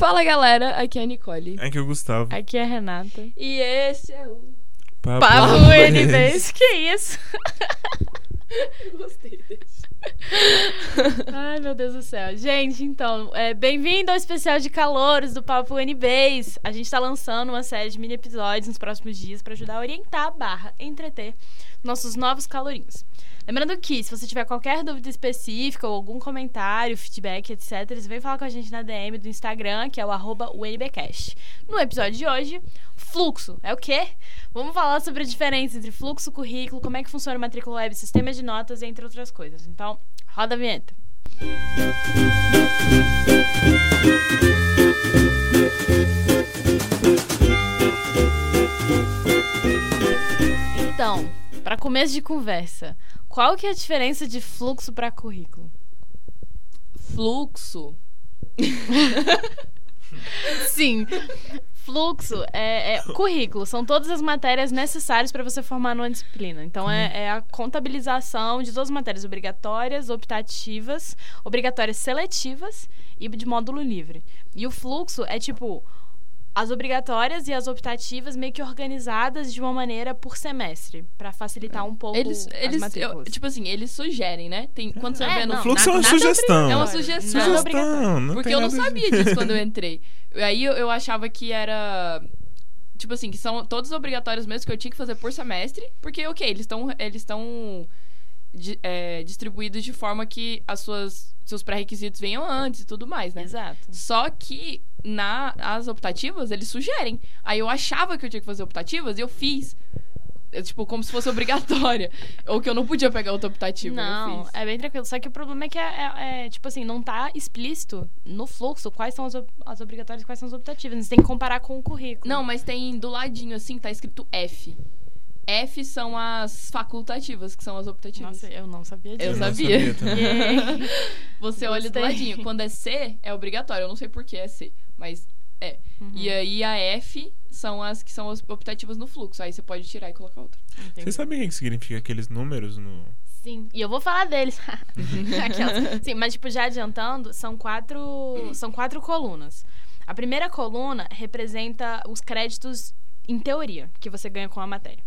Fala galera, aqui é a Nicole. Aqui é o Gustavo. Aqui é a Renata. E esse é o. Papo, Papo NBs. Que isso? Gostei desse. Ai, meu Deus do céu. Gente, então, é, bem-vindo ao especial de calouros do Papo NBs. A gente tá lançando uma série de mini episódios nos próximos dias pra ajudar a orientar, barra, entreter nossos novos calorinhos. Lembrando que, se você tiver qualquer dúvida específica ou algum comentário, feedback, etc., você vem falar com a gente na DM do Instagram, que é o arroba UNBcast. No episódio de hoje, fluxo. É o quê? Vamos falar sobre a diferença entre fluxo, currículo, como é que funciona o matrícula web, sistema de notas, entre outras coisas. Então, roda a vinheta. Então, para começo de conversa, qual que é a diferença de fluxo para currículo? Fluxo. Sim. Fluxo é, é currículo, são todas as matérias necessárias para você formar numa disciplina. Então é, é a contabilização de todas as matérias obrigatórias, optativas, obrigatórias seletivas e de módulo livre. E o fluxo é tipo as obrigatórias e as optativas meio que organizadas de uma maneira por semestre, para facilitar um pouco Eles, as eles eu- tipo assim, eles sugerem, né? Tem, quando você É, vai vendo. não, Fluxo é uma sugestão. É uma obrigatório. sugestão. Sugestão, não Porque eu não sabia de- disso quando eu entrei. Aí eu, eu achava que era. Tipo assim, que são todos obrigatórios mesmo que eu tinha que fazer por semestre. Porque, ok, eles estão eles estão di- é, distribuídos de forma que as suas seus pré-requisitos venham antes e tudo mais, né? Exato. Só que nas optativas, eles sugerem. Aí eu achava que eu tinha que fazer optativas e eu fiz. É, tipo, como se fosse obrigatória. Ou que eu não podia pegar outra optativa. eu Não, é bem tranquilo. Só que o problema é que, é, é- é, tipo assim, não tá explícito no fluxo quais são as, as obrigatórias e quais são as optativas. Você tem que comparar com o currículo. Não, mas tem do ladinho, assim, tá escrito F. F são as facultativas, que são as optativas. Nossa, eu não sabia disso. Eu Eu sabia. Yay. Você olha do Gostei. ladinho. Quando é C, é obrigatório. Eu não sei por que é C, mas é. Uhum, E aí a F são as que são as optativas no fluxo. Aí você pode tirar e colocar outra. entendi. Vocês sabem o que significa aqueles números no. Sim, e eu vou falar deles. Aquelas. Sim, mas tipo, já adiantando, são quatro, são quatro colunas. A primeira coluna representa os créditos em teoria que você ganha com a matéria.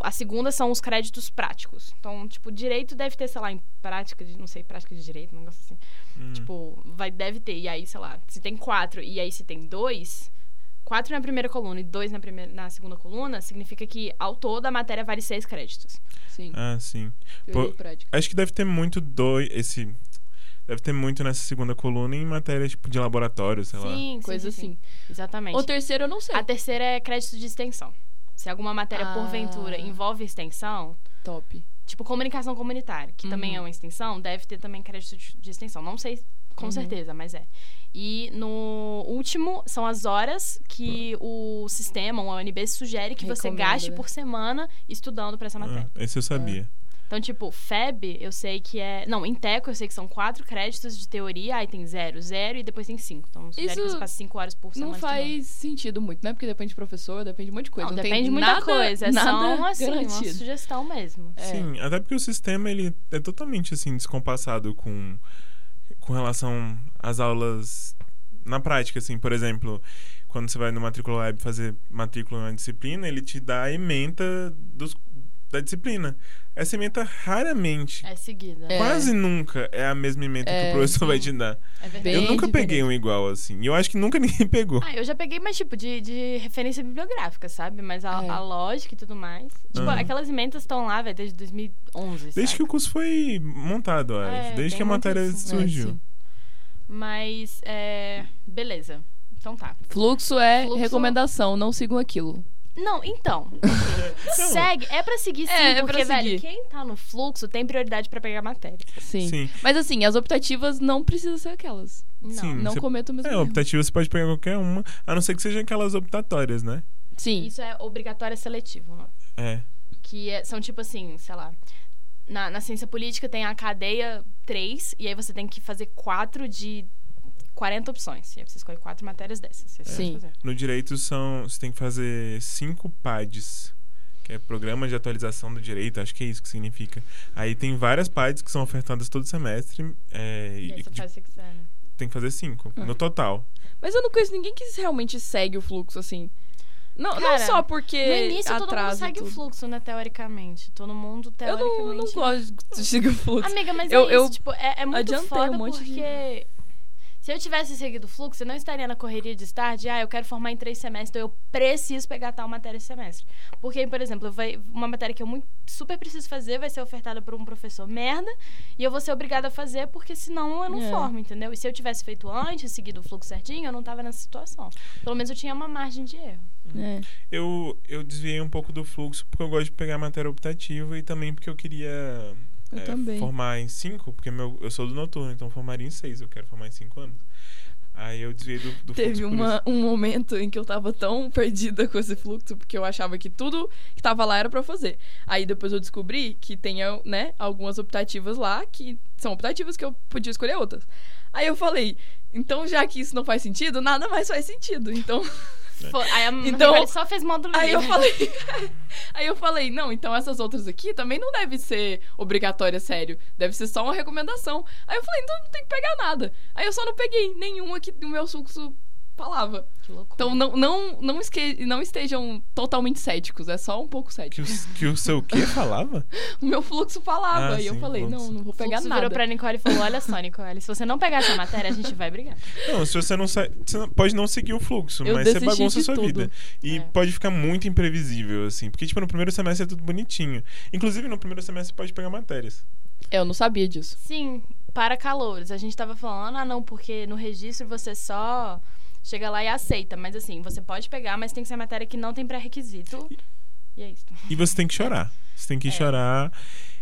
A segunda são os créditos práticos. Então, tipo, direito deve ter, sei lá, em prática de, não sei, prática de direito, um negócio assim. Hum. Tipo, vai, deve ter. E aí, sei lá, se tem quatro e aí se tem dois, quatro na primeira coluna e dois na, primeira, na segunda coluna, significa que ao todo a matéria vale seis créditos. Sim. Ah, sim. Pô. Acho que deve ter muito do esse. Deve ter muito nessa segunda coluna em matéria tipo de laboratório, sei lá. Sim, Coisa sim, sim, assim. sim. Exatamente. O terceiro eu não sei. A terceira é crédito de extensão. Se alguma matéria, Ah. porventura, envolve extensão, Top. tipo comunicação comunitária, que também Uhum. é uma extensão, deve ter também crédito de extensão. Não sei com Uhum. certeza, mas é. E no último, são as horas que o sistema, o UNB, sugere que você Recomenda, gaste né? por semana estudando para essa matéria. Ah, esse eu sabia. Então, tipo, FEB, eu sei que é. Não, em Teco eu sei que são quatro créditos de teoria, aí tem zero, zero e depois tem cinco. Então, que Isso você passe cinco horas por semana. Não estudando. faz sentido muito, né? Porque depende de professor, depende de um monte de coisa. Não, Não, depende tem de muita nada, coisa. É só nada assim, uma garantido. sugestão mesmo. É. Sim, até porque o sistema ele é totalmente assim descompassado com com relação às aulas na prática, assim, por exemplo, quando você vai no matrícula web fazer matrícula na disciplina, ele te dá a ementa dos, da disciplina. Essa ementa raramente, É seguida. É. quase nunca é a mesma ementa que É, o professor sim. vai te dar. É verdade. Eu nunca diferente. peguei um igual assim. E eu acho que nunca ninguém pegou. Ah, eu já peguei, mas tipo, de, de referência bibliográfica, sabe? Mas a, É. a lógica e tudo mais. Tipo, Aham. aquelas ementas estão lá, velho, desde 2011, Desde sabe? que o curso foi montado, eu É, acho. Desde que a matéria isso. surgiu. É, sim. Mas, é... Beleza. Então tá. Fluxo é Fluxo- recomendação, não sigam aquilo. Não, então. segue. É pra seguir sim, É, é pra porque, velho, seguir. quem tá no fluxo tem prioridade pra pegar matéria. Sim. Sim. Mas assim, as optativas não precisam ser aquelas. Não. Sim. Não Você- cometa o mesmo É, erro. optativa você pode pegar qualquer uma, a não ser que sejam aquelas optatórias, né? Sim. Isso é obrigatória seletivo, não? É. Que é- são tipo assim, sei lá. Na, na ciência política tem a cadeia 3, e aí você tem que fazer 4 de 40 opções. E aí você escolhe quatro matérias dessas. Pode Sim. fazer. No direito são. Você tem que fazer cinco PADs. Que é Programa de Atualização do Direito, acho que é isso que significa. Aí tem várias PADs que são ofertadas todo semestre. é, E aí você de- faz o que você quiser, né? tem que fazer cinco, Ah. no total. Mas eu não conheço ninguém que realmente segue o fluxo, assim. Não, não Cara, só porque No início, todo mundo segue o tudo. fluxo, né, teoricamente. Todo mundo, Eu teoricamente... não, não gosto de seguir o fluxo. Amiga, mas Eu- é eu isso, tipo, é, é muito adiantei foda um monte de- porque... Se eu tivesse seguido o fluxo, eu não estaria na correria de estar de, ah, eu quero formar em três semestres, então eu preciso pegar tal matéria esse semestre. Porque, por exemplo, vai, uma matéria que eu muito, super preciso fazer vai ser ofertada por um professor merda, e eu vou ser obrigada a fazer, porque senão eu não É. formo, entendeu? E se eu tivesse feito antes, seguido o fluxo certinho, eu não tava nessa situação. Pelo menos eu tinha uma margem de erro. É. Eu, eu desviei um pouco do fluxo porque eu gosto de pegar matéria optativa e também porque eu queria Eu é, também. formar em cinco, porque meu, eu sou do noturno, então eu formaria em seis, eu quero formar em cinco anos. Aí eu desviei do, do Teve uma, um momento em que eu tava tão perdida com esse fluxo, porque eu achava que tudo que tava lá era pra fazer. Aí depois eu descobri que tem, né, algumas optativas lá que são optativas que eu podia escolher outras. Aí eu falei, então já que isso não faz sentido, nada mais faz sentido. Então, Fo- Aí a Então- só fez módulo aí eu falei, aí eu falei, não, então essas outras aqui também não deve ser obrigatória, sério. Deve ser só uma recomendação. Aí eu falei, então não tem que pegar nada. Aí eu só não peguei nenhuma que o meu fluxo falava. Que loucura. Então não, não, não, esque- não estejam totalmente céticos, é só um pouco Que cético. o, que o seu quê falava? O meu fluxo falava, Ah, e eu sim, falei, fluxo. não, não vou O pegar fluxo nada. virou pra Nicole e falou: Olha só, Nicole, se você não pegar essa matéria, a gente vai brigar. Não, se você não sai. Você pode não seguir o fluxo, Eu mas você bagunça a sua tudo. vida. E É. pode ficar muito imprevisível, assim. Porque, tipo, no primeiro semestre é tudo bonitinho. Inclusive, no primeiro semestre você pode pegar matérias. Eu não sabia disso. Sim, para calouros. A gente tava falando, ah, não, porque no registro você só chega lá e aceita. Mas assim, você pode pegar, mas tem que ser matéria que não tem pré-requisito. E é isso. E você tem que chorar. Você tem que É. chorar.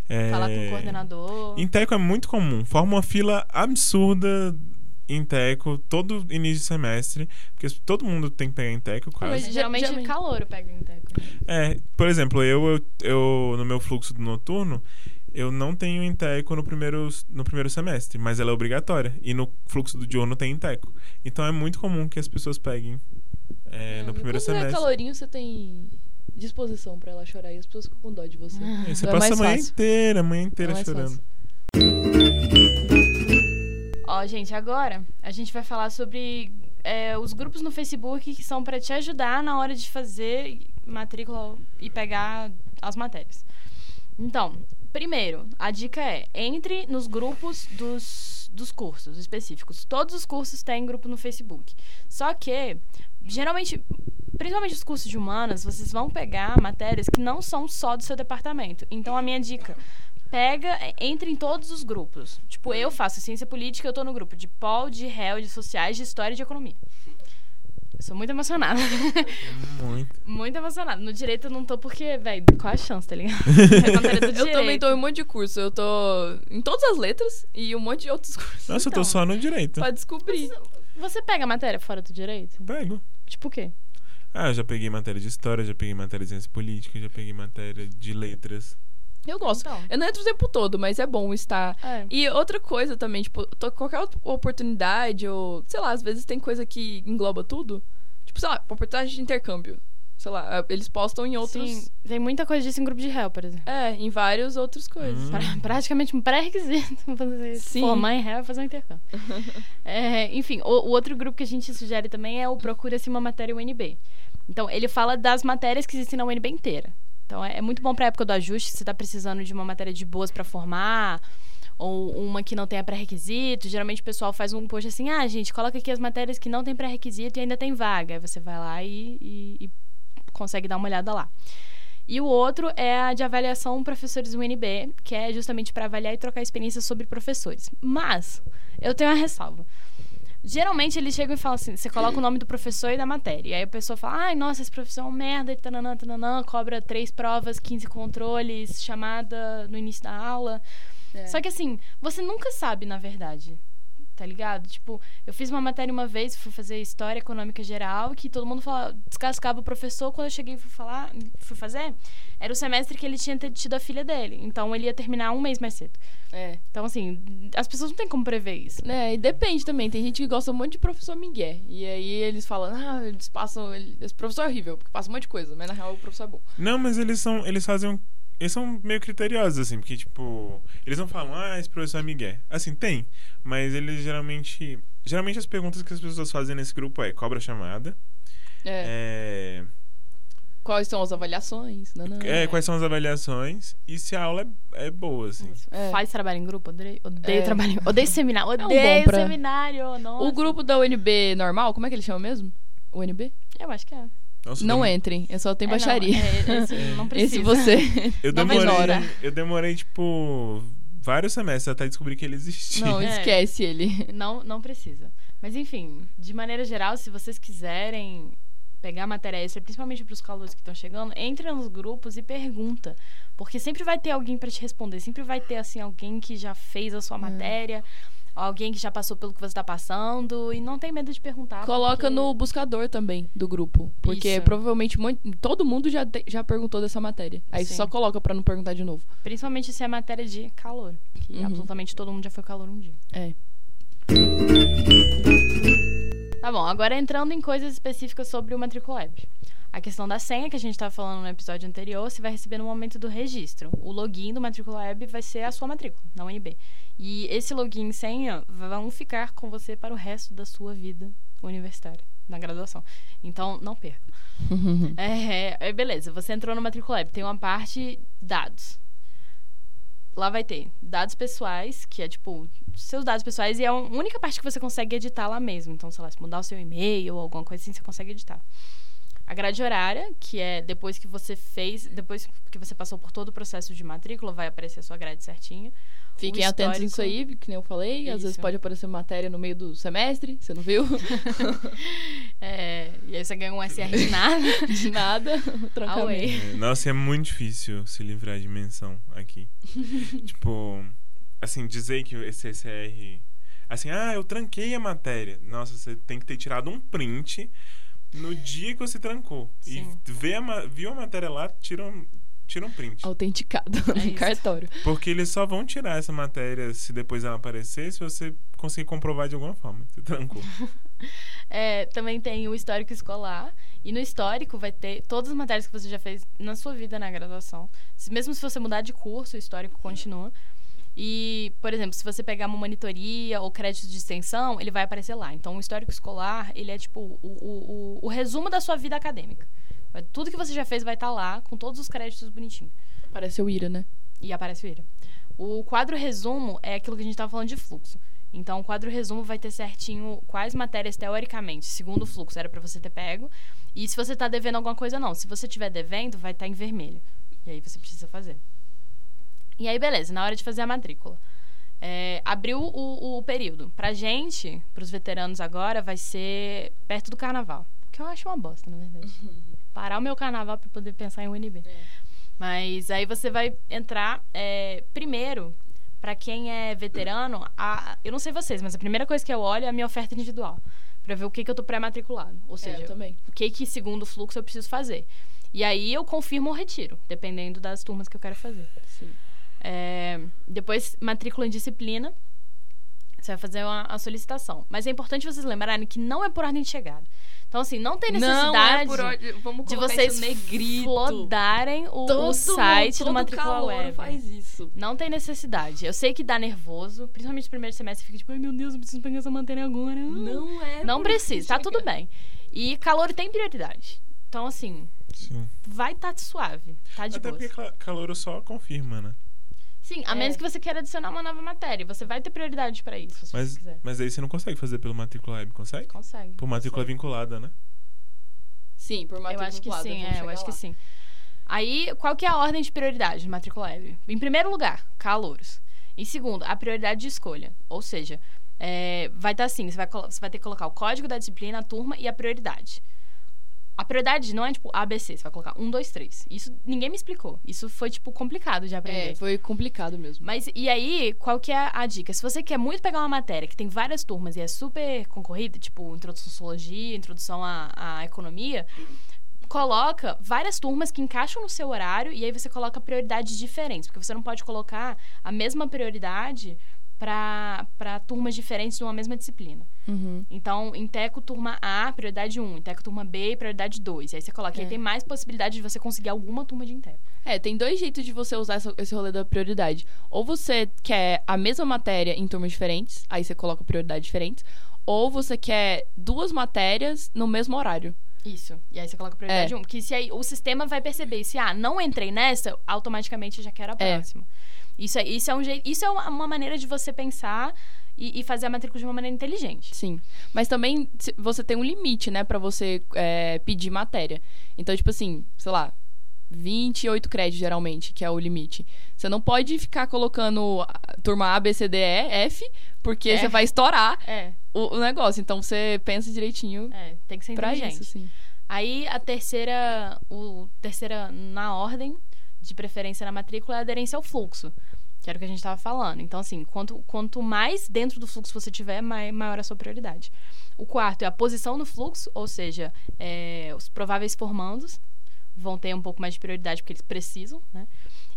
é, Falar com o coordenador. Em teco é muito comum. Forma uma fila absurda em teco todo início de semestre. Porque todo mundo tem que pegar em teco, quase. mas- Geralmente geralmente- calouro pega em teco. É, por exemplo, eu, eu, eu, no meu fluxo do noturno, eu não tenho Inteco no primeiro, no primeiro semestre, mas ela é obrigatória. E no fluxo do diurno tem Inteco. Então é muito comum que as pessoas peguem é, no primeiro Quando semestre. é calorinho, você tem disposição pra ela chorar e as pessoas ficam com dó de você. Aí você Então é passa a manhã fácil. inteira, a manhã inteira É mais chorando. Ó, gente, agora a gente vai falar sobre é, os grupos no Facebook que são pra te ajudar na hora de fazer matrícula e pegar as matérias. Então, primeiro, a dica é: entre nos grupos dos, dos cursos específicos. Todos os cursos têm grupo no Facebook. Só que, geralmente, principalmente os cursos de humanas, vocês vão pegar matérias que não são só do seu departamento. Então, a minha dica. Pega, é, entre em todos os grupos. Tipo, eu faço ciência política, eu tô no grupo de POL, de réu, de sociais, de história e de economia. Eu sou muito emocionada. Muito. muito emocionada. No direito eu não tô porque, velho, qual a chance, tá ligado? Eu também tô em um monte de curso. Eu tô em todas as letras e um monte de outros cursos. Nossa, eu Então. tô só no direito. Pra descobrir. Você pega matéria fora do direito? Pego. Tipo o quê? Ah, eu já peguei matéria de história, já peguei matéria de ciência política, já peguei matéria de letras. Eu gosto. Então. Eu não entro o tempo todo, mas é bom estar. É. E outra coisa também, tipo, tô- qualquer outra oportunidade, ou sei lá, às vezes tem coisa que engloba tudo. Tipo, sei lá, oportunidade de intercâmbio. Sei lá, eles postam em outros. Sim, tem muita coisa disso em grupo de réu, por exemplo. É, em várias outras coisas. Hum. Pra- praticamente um pré-requisito Sim. formar em réu fazer um intercâmbio. É, enfim, o, o outro grupo que a gente sugere também é o Procura-se uma matéria UNB. Então, ele fala das matérias que existem na UNB inteira. Então, é, é muito bom pra época do ajuste, se você tá precisando de uma matéria de boas pra formar, ou uma que não tenha pré-requisito. Geralmente o pessoal faz um post assim, ah, gente, coloca aqui as matérias que não tem pré-requisito e ainda tem vaga. Aí você vai lá e, e- e consegue dar uma olhada lá. E o outro é a de avaliação professores UNB, que é justamente para avaliar e trocar experiências sobre professores. Mas eu tenho uma ressalva. Geralmente eles chegam e falam assim: você coloca o nome do professor e da matéria. E aí a pessoa fala: ai, nossa, esse professor é um merda, e tananã, tananã, cobra três provas, 15 controles, chamada no início da aula. É. Só que assim, você nunca sabe, na verdade. Tá ligado? Tipo, eu fiz uma matéria uma vez, fui fazer História Econômica Geral, que todo mundo fala, descascava o professor. Quando eu cheguei e fui falar, fui fazer, era o semestre que ele tinha ter- tido a filha dele. Então ele ia terminar um mês mais cedo. É. Então, assim, as pessoas não têm como prever isso. É, e depende também. Tem gente que gosta muito de professor Miguel. E aí eles falam, ah, eles passam. ele- Esse professor é horrível, porque passa um monte de coisa, mas na real o professor é bom. Não, mas eles são. Eles fazem um. Eles são meio criteriosos, assim, porque, tipo, eles não falam, ah, esse professor é Miguel. Assim, tem, mas eles geralmente. Geralmente as perguntas que as pessoas fazem nesse grupo é cobra chamada. É. É, Quais são as avaliações? Nanã. é, quais são as avaliações e se a aula é, é boa, assim. É. Faz trabalho em grupo? Odeio, odeio É. trabalho em Odeio seminário. um Odeio pra- seminário. Nossa. O grupo da UNB normal, como é que ele chama mesmo? UNB? Eu acho que é. Nossa, Não dem- entrem, é só tem É, baixaria. Não, é, esse não precisa. Esse você. Eu demorei, eu demorei, tipo, vários semestres até descobrir que ele existia. Não, É. esquece ele. Não, não precisa. Mas enfim, de maneira geral, se vocês quiserem pegar matéria extra, principalmente para os calouros que estão chegando, entre nos grupos e pergunta. Porque sempre vai ter alguém para te responder. Sempre vai ter, assim, alguém que já fez a sua É. matéria, alguém que já passou pelo que você está passando. E não tem medo de perguntar. Coloca porque- no buscador também do grupo. Porque Isso. provavelmente muito- todo mundo já, te- já perguntou dessa matéria. Aí você só coloca pra não perguntar de novo. Principalmente se é matéria de calor. Que Uhum. absolutamente todo mundo já foi calor um dia. É. Tá bom, agora entrando em coisas específicas sobre o Matriculab. A questão da senha que a gente estava falando no episódio anterior, você vai receber no momento do registro. O login do Matriculab vai ser a sua matrícula, na UNB. E esse login e senha vão ficar com você para o resto da sua vida universitária, na graduação. Então, não perca. É, é, beleza, você entrou no Matriculab, tem uma parte dados. Lá vai ter dados pessoais, que é tipo seus dados pessoais, e é a única parte que você consegue editar lá mesmo. Então, sei lá, se mudar o seu e-mail ou alguma coisa assim, você consegue editar. A grade horária, que é depois que você fez, depois que você passou por todo o processo de matrícula, vai aparecer a sua grade certinha. Fiquem atentos nisso aí, que nem eu falei. Às vezes Isso. pode aparecer matéria no meio do semestre, você não viu? É, e aí você ganha um SR de nada. De nada. Trancamento. É, Nossa, é muito difícil se livrar de menção aqui. tipo, assim, dizer que esse SR. Assim, ah, eu tranquei a matéria. Nossa, você tem que ter tirado um print no dia que você trancou. Sim. E vê a, viu a matéria lá, tira um, tira um print. Autenticado É no isso. cartório. Porque eles só vão tirar essa matéria se depois ela aparecer, se você conseguir comprovar de alguma forma. Você trancou. É, também tem o histórico escolar. E no histórico vai ter todas as matérias que você já fez na sua vida na graduação. Se- Mesmo se você mudar de curso, o histórico continua. E, por exemplo, se você pegar uma monitoria ou crédito de extensão, ele vai aparecer lá. Então, o histórico escolar, ele é tipo o, o, o, o resumo da sua vida acadêmica. Tudo que você já fez vai estar lá, com todos os créditos bonitinho. Parece o Ira, né? E aparece o IRA. O quadro resumo é aquilo que a gente estava falando de fluxo. Então, o quadro resumo vai ter certinho quais matérias, teoricamente, segundo o fluxo, era para você ter pego. E se você está devendo alguma coisa, não. Se você estiver devendo, vai estar em vermelho. E aí você precisa fazer. E aí, beleza, na hora de fazer a matrícula. É, abriu o, o período. Pra gente, pros veteranos agora, vai ser perto do carnaval. Que eu acho uma bosta, na verdade. Parar o meu carnaval para poder pensar em UNB. Mas aí você vai entrar é, primeiro, pra quem é veterano, a, eu não sei vocês, mas a primeira coisa que eu olho é a minha oferta individual. Pra ver o que, que eu tô pré-matriculado. Ou seja, É, eu também. o que, que, segundo o fluxo, eu preciso fazer. E aí eu confirmo ou retiro, dependendo das turmas que eu quero fazer. Sim. É, depois, matrícula em disciplina. Você vai fazer uma, a solicitação. Mas é importante vocês lembrarem que não é por ordem de chegada. Então, assim, não tem necessidade Não é por ordem. Vamos de vocês flodarem o, Todo o site todo do Matricula calouro Web. faz isso. Não tem necessidade. Eu sei que dá nervoso, principalmente no primeiro semestre, fica tipo, ai meu Deus, eu preciso pegar essa matéria agora. Não é. Não por precisa, tá tudo bem. E calor tem prioridade. Então, assim, Sim. vai tá suave, tá de Até boa. porque ca- calouro só confirma, né? Sim, a É. menos que você queira adicionar uma nova matéria. Você vai ter prioridade pra isso, se Mas, você quiser. mas aí você não consegue fazer pelo matrícula web, consegue? Consegue. Por matrícula Consegue. vinculada, né? Sim, por Eu matrícula acho que vinculada, sim, vamos é, eu acho que lá. sim. Aí, qual que é a ordem de prioridade no Matricula Web? Em primeiro lugar, calouros. Em segundo, a prioridade de escolha. Ou seja, é, vai estar assim, você vai, você vai ter que colocar o código da disciplina, a turma e a prioridade. A prioridade não é tipo ABC, você vai colocar um, dois, três. Isso ninguém me explicou. Isso foi, tipo, complicado de aprender. É, foi complicado mesmo. Mas e aí, qual que é a dica? Se você quer muito pegar uma matéria que tem várias turmas e é super concorrida, tipo introdução à sociologia, introdução à, à economia, coloca várias turmas que encaixam no seu horário e aí você coloca prioridades diferentes, porque você não pode colocar a mesma prioridade para turmas diferentes de uma mesma disciplina. Uhum. Então, em Teco turma A, prioridade 1, em Teco turma B, prioridade 2. Aí você coloca, e É. aí tem mais possibilidade de você conseguir alguma turma de Inteco. É, tem dois jeitos de você usar essa- esse rolê da prioridade. Ou você quer a mesma matéria em turmas diferentes, aí você coloca prioridades diferentes. ou você quer duas matérias no mesmo horário. Isso. E aí você coloca prioridade É. 1. Que se aí o sistema vai perceber, se ah, não entrei nessa, automaticamente eu já quero a É. Isso, é, isso é um jeito. Isso é uma, uma maneira de você pensar e, e fazer a matrícula de uma maneira inteligente. Sim. Mas também você tem um limite, né, pra você é, pedir matéria. Então, tipo assim, sei lá, 28 créditos geralmente, que é o limite. Você não pode ficar colocando turma A, B, C, D, E, F, porque É. você vai estourar É, o, o negócio. Então você pensa direitinho é, tem que ser inteligente. isso, sim. Aí a terceira, o terceira na ordem de preferência na matrícula é a aderência ao fluxo, que era o que a gente estava falando. Então, assim, quanto, quanto mais dentro do fluxo você tiver, mai- maior a sua prioridade. O quarto é a posição no fluxo, ou seja, é, os prováveis formandos vão ter um pouco mais de prioridade porque eles precisam, né?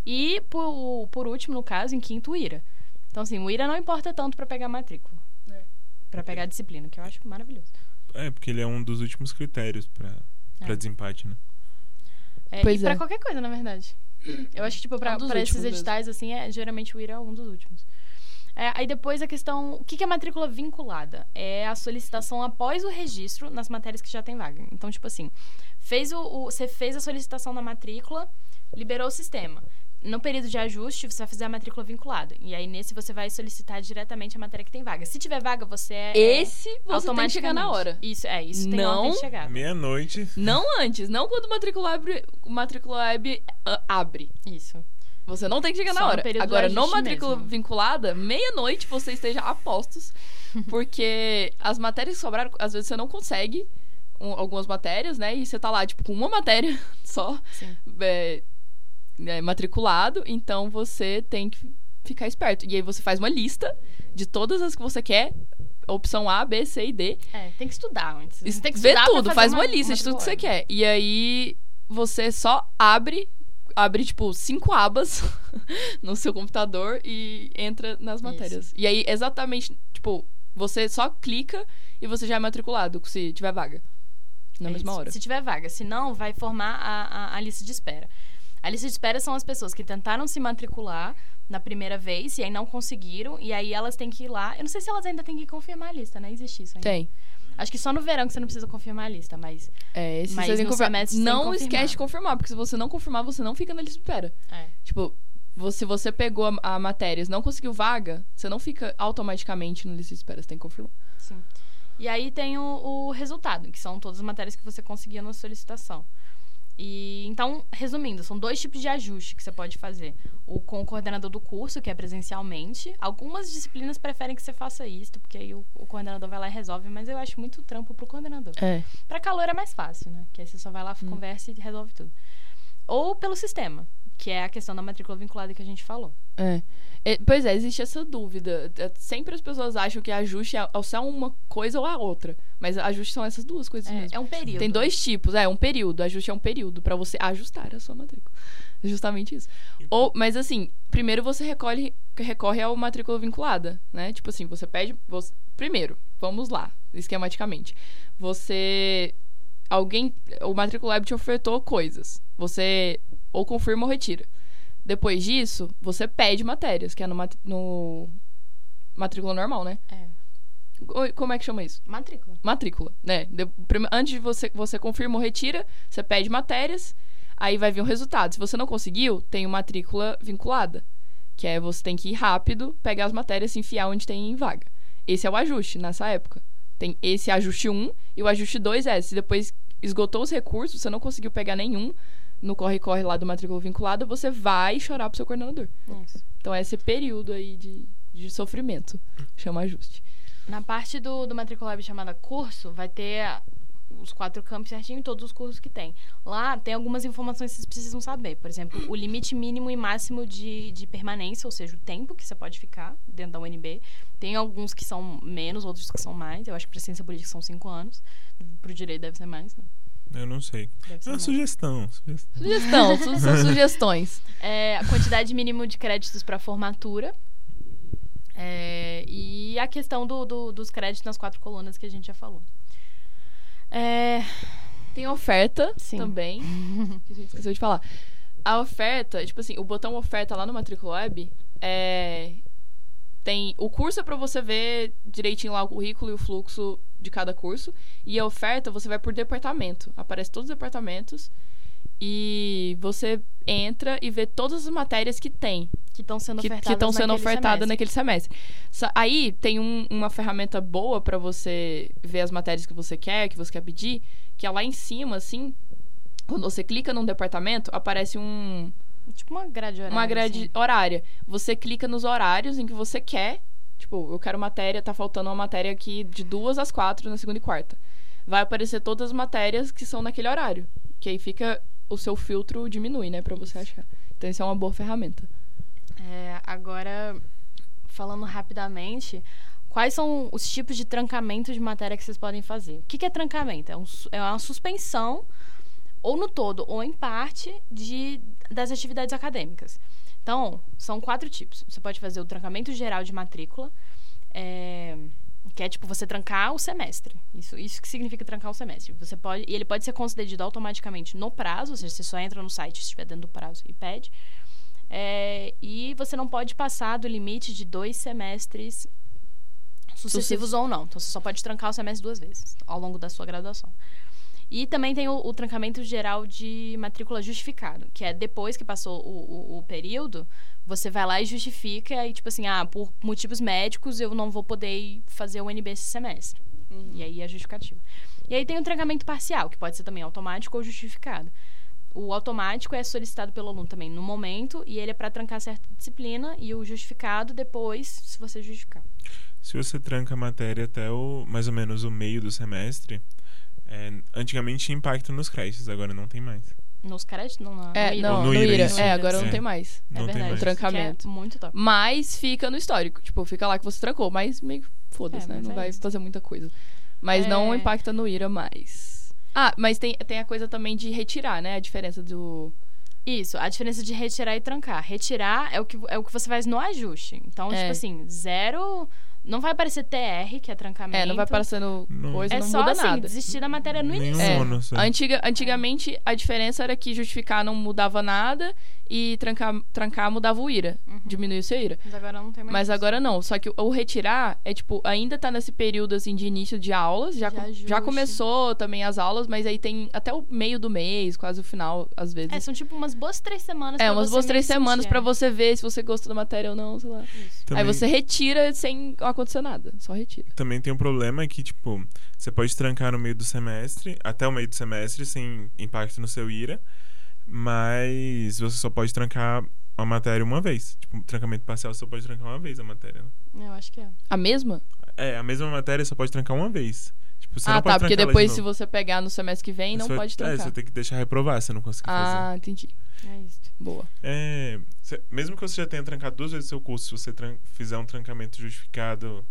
E por, por último, no caso, em quinto, o IRA. Então, assim, o IRA não importa tanto para pegar a matrícula. É. Para pegar a disciplina, que eu acho maravilhoso. É, porque ele é um dos últimos critérios pra É. desempate, né? É, Pois e pra é. qualquer coisa, na verdade. Eu acho que, tipo, pra, É um pra esses últimos mesmo. editais, assim, é, geralmente o IRA é um dos últimos. É, aí depois a questão, o que que é matrícula vinculada? É a solicitação após o registro nas matérias que já tem vaga. Então, tipo assim, fez o, o- você fez a solicitação da matrícula, liberou o sistema. No período de ajuste, você vai fazer a matrícula vinculada. E aí, nesse, você vai solicitar diretamente a matéria que tem vaga. Se tiver vaga, você é... Esse você tem que chegar na hora. Isso, é, isso tem Não. de chegada. Meia-noite. Não antes, não quando o matrícula abre, o matrícula web ah, abre. Isso. Você não tem que chegar Só na no hora. do Agora, no matrícula mesmo. vinculada, meia-noite você esteja a postos. porque as matérias que sobraram, às vezes você não consegue um- algumas matérias, né? E você tá lá, tipo, com uma matéria só Sim. é, é, matriculado. Então você tem que ficar esperto. E aí você faz uma lista de todas as que você quer. Opção A, B, C e D. É, tem que estudar antes. Você tem que Vê estudar pra tudo, faz uma, lista de tudo que você quer. E aí você só abre, abre tipo cinco abas no seu computador e entra nas Isso. matérias. E aí exatamente, tipo, você só clica e você já é matriculado se tiver vaga. Na É mesma isso. hora. Se tiver vaga. Se não, vai formar a, a, a lista de espera. A lista de espera são as pessoas que tentaram se matricular na primeira vez e aí não conseguiram. E aí elas têm que ir lá. Eu não sei se elas ainda têm que confirmar a lista, né? Existe isso ainda. Tem. Acho que só no verão que você não precisa confirmar a lista, mas. É, esse Mas você confirmar. Não confirmar. esquece de confirmar, porque se você não confirmar, você não fica na lista de espera. É. Tipo, se você pegou a, a matérias não conseguiu vaga, você não fica automaticamente na lista de espera, você tem que confirmar. Sim. E aí tem o, o resultado, que são todas as matérias que você conseguiu na solicitação. E então, resumindo, são dois tipos de ajuste que você pode fazer. O com o coordenador do curso, que é presencialmente. Algumas disciplinas preferem que você faça isso, porque aí o, o coordenador vai lá e resolve, mas eu acho muito trampo pro coordenador. É. Pra calor é mais fácil, né? Que aí você só vai lá, Hum. conversa e resolve tudo. Ou pelo sistema, que é a questão da matrícula vinculada que a gente falou. É. É, Pois é, existe essa dúvida. É, Sempre as pessoas acham que ajuste é ou só uma coisa ou a outra. Mas ajuste são essas duas coisas É, mesmo. é um período. Tem dois tipos, é um período. Ajuste é um período pra você ajustar a sua matrícula. É Justamente isso. Ou, mas assim, primeiro você recolhe, recorre ao matrícula vinculada, né? Tipo assim, você pede. você- primeiro, vamos lá, esquematicamente. Você. Alguém. O matrícula web te ofertou coisas. Você ou confirma ou retira. Depois disso, você pede matérias, que é no, mat- no matrícula normal, né? É. Como é que chama isso? Matrícula. matrícula, né? De- antes de você, você confirma ou retira, você pede matérias, aí vai vir o resultado. Se você não conseguiu, tem o matrícula vinculada, que é você tem que ir rápido, pegar as matérias e se enfiar onde tem em vaga. Esse é o ajuste nessa época. Tem esse ajuste 1 e o ajuste 2 é, se depois esgotou os recursos, você não conseguiu pegar nenhum no corre-corre lá do matrícula vinculada, você vai chorar pro seu coordenador. Isso. Então é esse período aí de, de sofrimento, chama ajuste. Na parte do, do Matriculab chamada curso, vai ter os quatro campos certinho em todos os cursos que tem. Lá tem algumas informações que vocês precisam saber. Por exemplo, o limite mínimo e máximo de, de permanência, ou seja, o tempo que você pode ficar dentro da UNB. Tem alguns que são menos, outros que são mais. Eu acho que para ciência política são cinco anos. Para o direito deve ser mais, né? Eu não sei. É uma mais. sugestão. sugestão. Sugestão, su- são sugestões. É, a quantidade mínima de créditos para formatura. É, e a questão do, do- dos créditos nas quatro colunas que a gente já falou. É, Tem oferta Sim. também, que a gente esqueceu de falar. A oferta, tipo assim, o botão oferta lá no Matrícula Web é. tem o curso é pra você ver direitinho lá o currículo e o fluxo de cada curso. E a oferta você vai por departamento. Aparece todos os departamentos. E você entra e vê todas as matérias que tem Que estão sendo que ofertadas estão sendo naquele ofertadas semestre. naquele semestre. Aí tem um- uma ferramenta boa pra você ver as matérias que você quer, que você quer pedir, que é lá em cima, assim. Quando você clica num departamento, aparece um, Tipo uma grade horária. uma grade assim. horária. Você clica nos horários em que você quer. Tipo, eu quero matéria, tá faltando uma matéria aqui de duas às quatro na segunda e quarta. Vai aparecer todas as matérias que são naquele horário. Que aí fica. O seu filtro diminui, né, pra você achar. Então, isso é uma boa ferramenta. É, agora, falando rapidamente, quais são os tipos de trancamento de matéria que vocês podem fazer? O que, que é trancamento? É, um é uma suspensão, ou no todo, ou em parte, de, das atividades acadêmicas. Então, são quatro tipos. Você pode fazer o trancamento geral de matrícula, é, que é tipo você trancar o semestre. Isso, isso que significa trancar o semestre. Você pode, e ele pode ser concedido automaticamente no prazo, ou seja, você só entra no site se estiver dentro do prazo e pede. É, e você não pode passar do limite de dois semestres sucessivos ou não. Então você só pode trancar o semestre duas vezes ao longo da sua graduação. E também tem o, o trancamento geral de matrícula justificado, que é depois que passou o, o- o período, você vai lá e justifica e tipo assim, ah, por motivos médicos eu não vou poder fazer o NB esse semestre. E aí é justificativa. E aí tem o trancamento parcial, que pode ser também automático ou justificado. O automático é solicitado pelo aluno também no momento e ele é para trancar certa disciplina e o justificado depois, se você justificar. Se você tranca a matéria até o mais ou menos o meio do semestre, é, antigamente tinha impacto nos créditos, agora não tem mais. Nos créditos? Não, É, no IRA. não, no no IRA. É, agora não É. tem mais. É Não tem verdade. mais. Trancamento. Que é muito top. Mas fica no histórico. Tipo, fica lá que você trancou. Mas meio que foda-se, É, né? Não é vai isso. fazer muita coisa. Mas É. não impacta no IRA mais. Ah, mas tem, tem a coisa também de retirar, né? A diferença do. Isso, a diferença de retirar e trancar. Retirar é o que, é o que você faz no ajuste. Então, É. tipo assim, zero. Não vai aparecer TR, que é trancamento. É, não vai parecendo Não. coisa, É não só muda assim, nada. desistir da matéria no Nenhum início. É. ônus. é. Antiga, antigamente, a diferença era que justificar não mudava nada e trancar, trancar mudava o IRA. Uhum. Diminuía o seu IRA. Mas agora não tem mais. Mas isso. agora não. Só que o- o retirar é, tipo, ainda tá nesse período, assim, de início de aulas. Já, ajuste. já começou também as aulas, mas aí tem até o meio do mês, quase o final, às vezes. É, são tipo umas boas três semanas É, pra umas você boas três semanas pra é. você ver se você gostou da matéria ou não, sei lá. Isso. Também, Aí você retira sem acontecer nada. Só retira. também tem um problema que, tipo, você pode trancar no meio do semestre, até o meio do semestre, sem impacto no seu IRA, mas você só pode trancar a matéria uma vez. Tipo, trancamento parcial você só pode trancar uma vez a matéria. né? Eu acho que é. A mesma? É, a mesma matéria você pode trancar uma vez. Tipo, você ah, não pode tá. Porque ela de depois, se você pegar no semestre que vem, não Você pode É, trancar. você tem que deixar reprovar se não conseguir fazer. ah, entendi. É isso. Boa. É, cê- mesmo que você já tenha trancado duas vezes seu curso, se você fizer um trancamento justificado,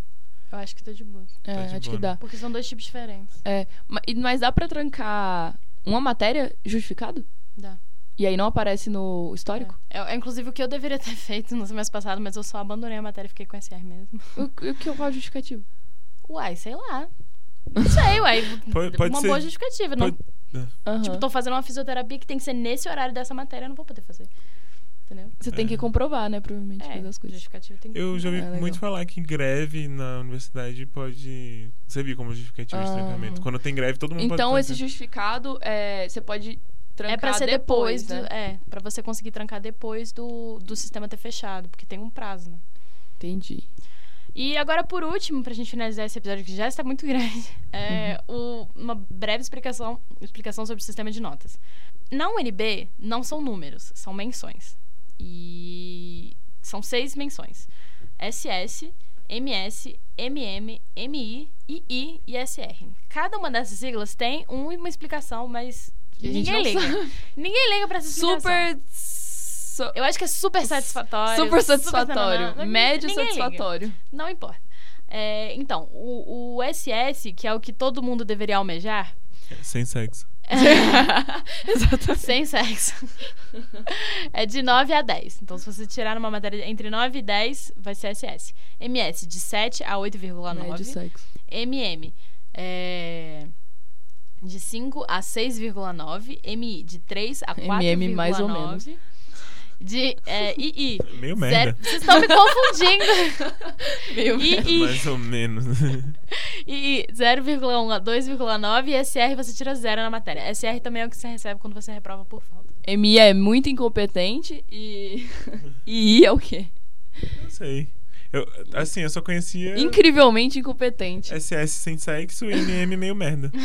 Eu acho que tá de boa. É, Tá de acho que boa, dá. Porque são dois tipos diferentes. É, ma- mas dá pra trancar uma matéria justificado? Dá. E aí não aparece no histórico? É. É, é, inclusive o que eu deveria ter feito no semestre passado, mas eu só abandonei a matéria e fiquei com SR mesmo. O, o que é o justificativo? Uai, sei lá. Não sei, uai. Pode- pode uma ser- boa justificativa. Não, pode- Aham. Tipo, tô fazendo uma fisioterapia que tem que ser nesse horário dessa matéria, eu não vou poder fazer. Entendeu? Você tem que É. comprovar, né? Provavelmente, É, fazer as coisas. justificativa tem que eu já ouvi É, legal. muito falar que greve na universidade pode servir como justificativo de Ah. trancamento. Quando tem greve, todo mundo Então, pode esse trancar. justificado, é, você pode trancar É pra ser depois, depois, do, né? É, pra você conseguir trancar depois do, do sistema ter fechado, porque tem um prazo, né? Entendi. E agora, por último, pra gente finalizar esse episódio que já está muito grande, é o- uma breve explicação, explicação sobre o sistema de notas. Na UNB, não são números, são menções. E são seis menções. SS, MS, MM, MI, II e SR. Cada uma dessas siglas tem um- uma explicação, mas ninguém liga. Ninguém liga pra essa explicação. Super. So- Eu acho que é super satisfatório. super satisfatório. nananã. Médio Ninguém liga. satisfatório. Não importa. É, então, o, o SS, que é o que todo mundo deveria almejar, Sem sexo. Exatamente. sem sexo, é de 9 a 10. Então, se você tirar uma matéria entre 9 e 10, vai ser SS. MS, de 7 a 8,9. Médio sexo. MM, é, de 5 a 6,9. MI, de 3 a 4,9. MM mais ou menos. De é, II. Meio Zero- merda. Vocês estão me confundindo. Meio II, Mais ou menos. II 0,1 a 2,9 e SR você tira zero na matéria. SR também é o que você recebe quando você reprova por falta. MI é muito incompetente e. e I é o quê? Não sei. Eu, assim, eu só conhecia Incrivelmente incompetente. SS sem sexo e MM meio merda.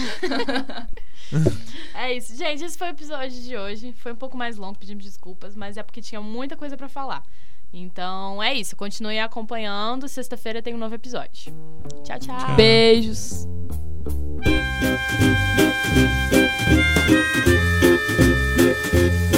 É isso. Gente, esse foi o episódio de hoje. Foi um pouco mais longo, pedimos desculpas, mas é porque tinha muita coisa pra falar. Então é isso. Continue acompanhando. Sexta-feira tem um novo episódio. Tchau, tchau. Tchau. Beijos. Uma